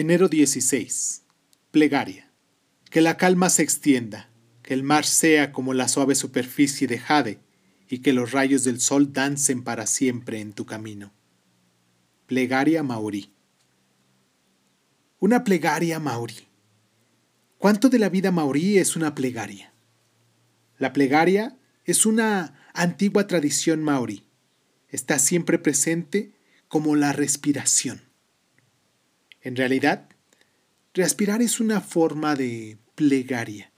Enero 16. Plegaria. Que la calma se extienda, que el mar sea como la suave superficie de jade y que los rayos del sol dancen para siempre en tu camino. Plegaria Maorí. Una plegaria maorí. ¿Cuánto de la vida maorí es una plegaria? La plegaria es una antigua tradición maorí. Está siempre presente como la respiración. En realidad, respirar es una forma de plegaria.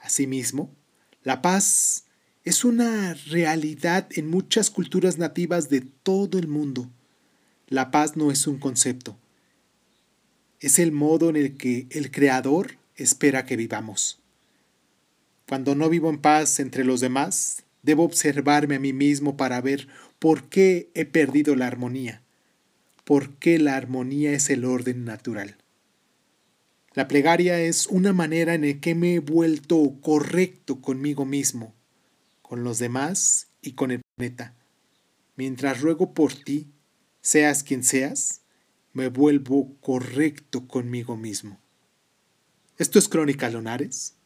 Asimismo, la paz es una realidad en muchas culturas nativas de todo el mundo. La paz no es un concepto, es el modo en el que el Creador espera que vivamos. Cuando no vivo en paz entre los demás, debo observarme a mí mismo para ver por qué he perdido la armonía, por qué la armonía es el orden natural. La plegaria es una manera en la que me he vuelto correcto conmigo mismo, con los demás y con el planeta. Mientras ruego por ti, seas quien seas, me vuelvo correcto conmigo mismo. Esto es Crónica Lonares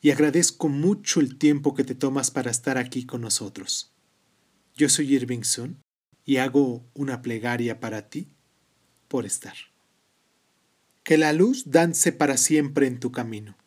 y agradezco mucho el tiempo que te tomas para estar aquí con nosotros. Yo soy Irving Sun y hago una plegaria para ti por estar. Que la luz dance para siempre en tu camino.